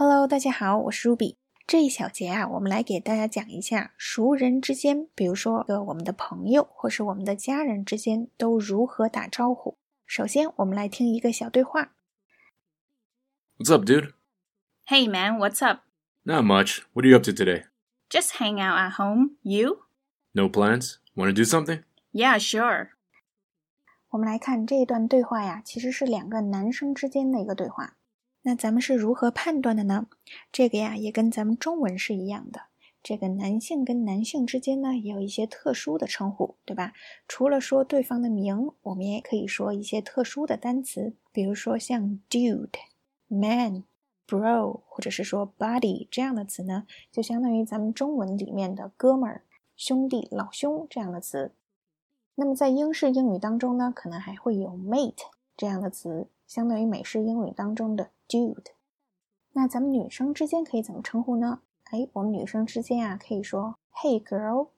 Hello，大家好，我是 Ruby。这一小节啊，我们来给大家讲一下熟人之间，比如说个我们的朋友或是我们的家人之间都如何打招呼。首先，我们来听一个小对话。What's up, dude? Hey man, what's up? Not much. What are you up to today? Just hang out at home. You? No plans? Want to do something? Yeah, sure. 我们来看这一段对话呀，其实是两个男生之间的一个对话。那咱们是如何判断的呢？这个呀，也跟咱们中文是一样的。这个男性跟男性之间呢，也有一些特殊的称呼，对吧？除了说对方的名，我们也可以说一些特殊的单词，比如说像 dude、man、bro，或者是说 buddy 这样的词呢，就相当于咱们中文里面的哥们儿、兄弟、老兄这样的词。那么在英式英语当中呢，可能还会有 mate 这样的词，相当于美式英语当中的 dude。那咱们女生之间可以怎么称呼呢？哎，我们女生之间啊，可以说 Hey girl。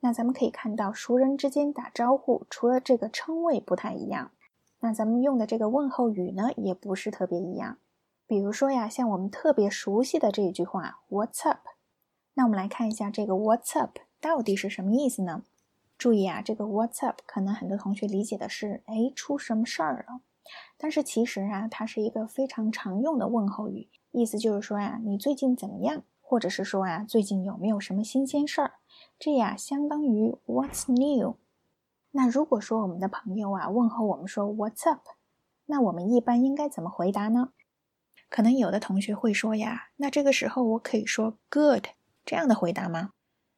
那咱们可以看到，熟人之间打招呼，除了这个称谓不太一样，那咱们用的这个问候语呢，也不是特别一样。比如说呀，像我们特别熟悉的这一句话 What's up？那我们来看一下这个 What's up 到底是什么意思呢？注意啊，这个 What's up 可能很多同学理解的是，哎，出什么事儿了？但是其实啊，它是一个非常常用的问候语，意思就是说呀，你最近怎么样？或者是说啊，最近有没有什么新鲜事儿？这呀，相当于 What's new？那如果说我们的朋友啊问候我们说 What's up？那我们一般应该怎么回答呢？可能有的同学会说呀，那这个时候我可以说 Good 这样的回答吗？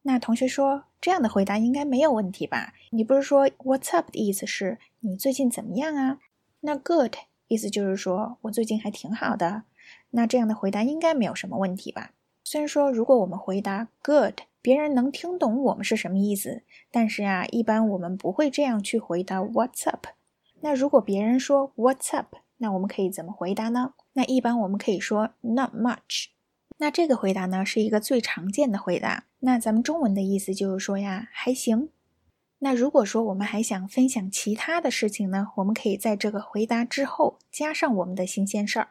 那同学说这样的回答应该没有问题吧？你不是说 What's up 的意思是你最近怎么样啊？那 Good 意思就是说我最近还挺好的。那这样的回答应该没有什么问题吧？虽然说如果我们回答 Good，别人能听懂我们是什么意思，但是啊，一般我们不会这样去回答 What's up。那如果别人说 What's up，那我们可以怎么回答呢？那一般我们可以说 Not much。那这个回答呢，是一个最常见的回答。那咱们中文的意思就是说呀，还行。那如果说我们还想分享其他的事情呢，我们可以在这个回答之后加上我们的新鲜事儿，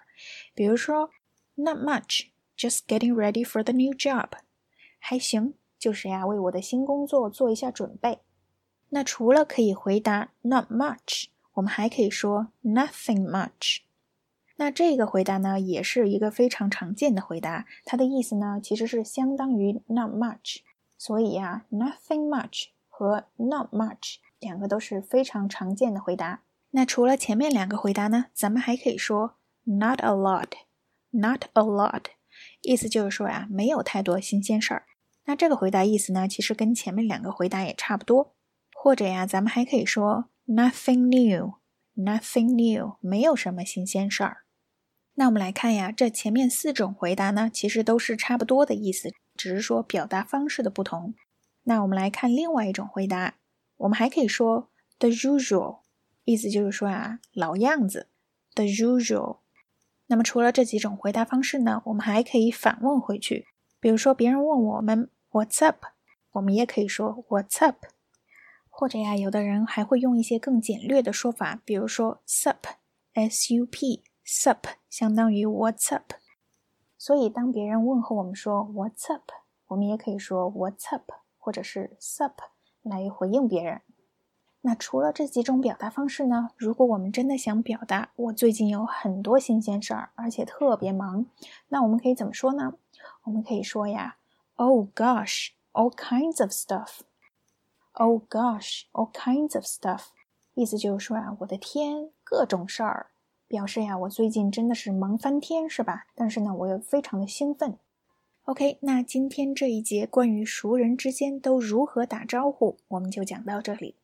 比如说 Not much, just getting ready for the new job。还行，就是呀，为我的新工作做一下准备。那除了可以回答 Not much，我们还可以说 Nothing much。那这个回答呢，也是一个非常常见的回答，它的意思呢，其实是相当于 not much。所以呀，nothing much 和 not much 两个都是非常常见的回答。那除了前面两个回答呢，咱们还可以说 not a lot，not a lot，意思就是说呀，没有太多新鲜事儿。那这个回答意思呢，其实跟前面两个回答也差不多。或者呀，咱们还可以说 nothing new，nothing new，没有什么新鲜事儿。那我们来看呀，这前面四种回答呢，其实都是差不多的意思，只是说表达方式的不同。那我们来看另外一种回答，我们还可以说 the usual，意思就是说啊，老样子，the usual。那么除了这几种回答方式呢，我们还可以反问回去，比如说别人问我们 What's up，我们也可以说 What's up。或者呀，有的人还会用一些更简略的说法，比如说 sup，s u p。sup 相当于 What's up，所以当别人问候我们说 What's up，我们也可以说 What's up，或者是 sup 来回应别人。那除了这几种表达方式呢，如果我们真的想表达我最近有很多新鲜事儿，而且特别忙，那我们可以怎么说呢？我们可以说呀，Oh gosh, all kinds of stuff. Oh gosh, all kinds of stuff. 意思就是说啊，我的天，各种事儿。表示呀，我最近真的是忙翻天，是吧？但是呢，我又非常的兴奋。OK，那今天这一节关于熟人之间都如何打招呼，我们就讲到这里。